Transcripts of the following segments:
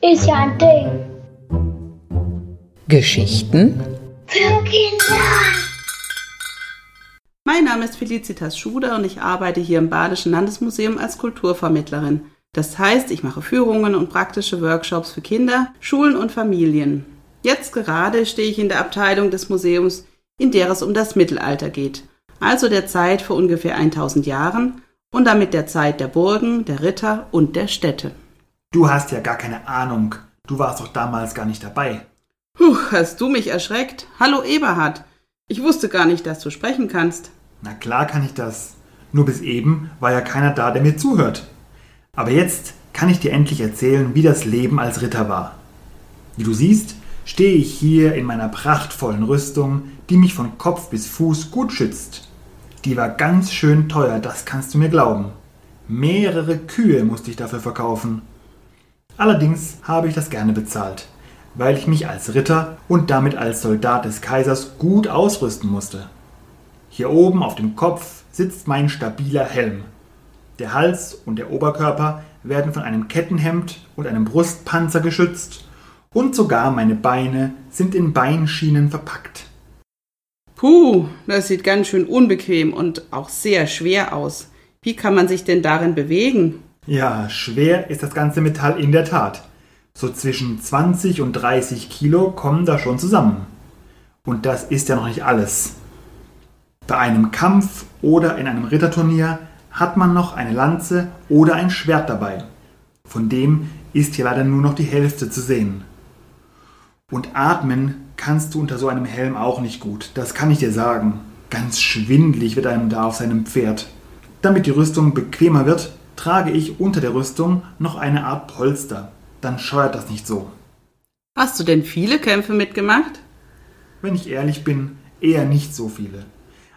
Ist ja ein Ding. Geschichten Für Kinder. Mein Name ist Felicitas Schuder und ich arbeite hier im Badischen Landesmuseum als Kulturvermittlerin. Das heißt, ich mache Führungen und praktische Workshops für Kinder, Schulen und Familien. Jetzt gerade stehe ich in der Abteilung des Museums, in der es um das Mittelalter geht, also der Zeit vor ungefähr 1000 Jahren und damit der Zeit der Burgen, der Ritter und der Städte. Du hast ja gar keine Ahnung. Du warst doch damals gar nicht dabei. Puh, hast du mich erschreckt? Hallo Eberhard. Ich wusste gar nicht, dass du sprechen kannst. Na klar kann ich das. Nur bis eben war ja keiner da, der mir zuhört. Aber jetzt kann ich dir endlich erzählen, wie das Leben als Ritter war. Wie du siehst, stehe ich hier in meiner prachtvollen Rüstung, die mich von Kopf bis Fuß gut schützt. Die war ganz schön teuer, das kannst du mir glauben. Mehrere Kühe musste ich dafür verkaufen. Allerdings habe ich das gerne bezahlt, weil ich mich als Ritter und damit als Soldat des Kaisers gut ausrüsten musste. Hier oben auf dem Kopf sitzt mein stabiler Helm. Der Hals und der Oberkörper werden von einem Kettenhemd und einem Brustpanzer geschützt und sogar meine Beine sind in Beinschienen verpackt. Puh, das sieht ganz schön unbequem und auch sehr schwer aus. Wie kann man sich denn darin bewegen? Ja, schwer ist das ganze Metall in der Tat. So zwischen 20 und 30 Kilo kommen da schon zusammen. Und das ist ja noch nicht alles. Bei einem Kampf oder in einem Ritterturnier hat man noch eine Lanze oder ein Schwert dabei. Von dem ist hier leider nur noch die Hälfte zu sehen. Und atmen kannst du unter so einem Helm auch nicht gut, das kann ich dir sagen. Ganz schwindlig wird einem da auf seinem Pferd. Damit die Rüstung bequemer wird, trage ich unter der Rüstung noch eine Art Polster. Dann scheuert das nicht so. Hast du denn viele Kämpfe mitgemacht? Wenn ich ehrlich bin, eher nicht so viele.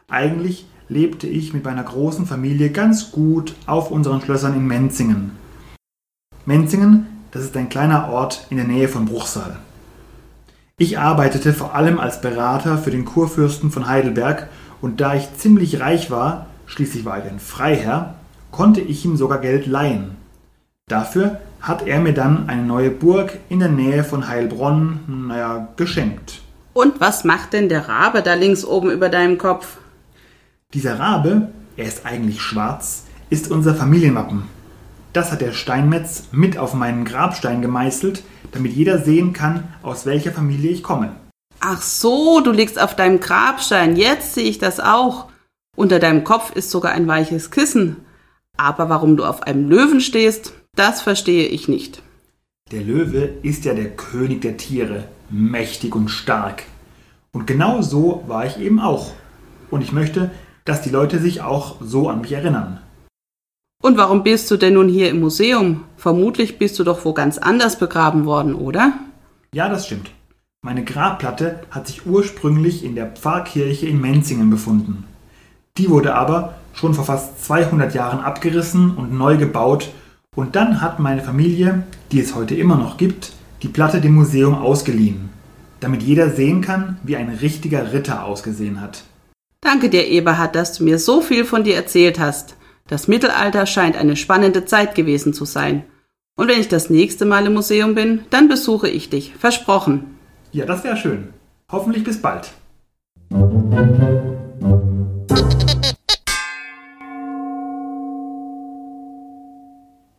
Eigentlich lebte ich mit meiner großen Familie ganz gut auf unseren Schlössern in Menzingen. Menzingen, das ist ein kleiner Ort in der Nähe von Bruchsal. Ich arbeitete vor allem als Berater für den Kurfürsten von Heidelberg und da ich ziemlich reich war, schließlich war ich ein Freiherr, konnte ich ihm sogar Geld leihen. Dafür hat er mir dann eine neue Burg in der Nähe von Heilbronn, naja, geschenkt. Und was macht denn der Rabe da links oben über deinem Kopf? Dieser Rabe, er ist eigentlich schwarz, ist unser Familienwappen. Das hat der Steinmetz mit auf meinen Grabstein gemeißelt, damit jeder sehen kann, aus welcher Familie ich komme. Ach so, du liegst auf deinem Grabstein. Jetzt sehe ich das auch. Unter deinem Kopf ist sogar ein weiches Kissen. Aber warum du auf einem Löwen stehst, das verstehe ich nicht. Der Löwe ist ja der König der Tiere, mächtig und stark. Und genau so war ich eben auch. Und ich möchte, dass die Leute sich auch so an mich erinnern. Und warum bist du denn nun hier im Museum? Vermutlich bist du doch wo ganz anders begraben worden, oder? Ja, das stimmt. Meine Grabplatte hat sich ursprünglich in der Pfarrkirche in Menzingen befunden. Die wurde aber schon vor fast 200 Jahren abgerissen und neu gebaut und dann hat meine Familie, die es heute immer noch gibt, die Platte dem Museum ausgeliehen, damit jeder sehen kann, wie ein richtiger Ritter ausgesehen hat. Danke dir, Eberhard, dass du mir so viel von dir erzählt hast. Das Mittelalter scheint eine spannende Zeit gewesen zu sein. Und wenn ich das nächste Mal im Museum bin, dann besuche ich dich. Versprochen. Ja, das wäre schön. Hoffentlich bis bald.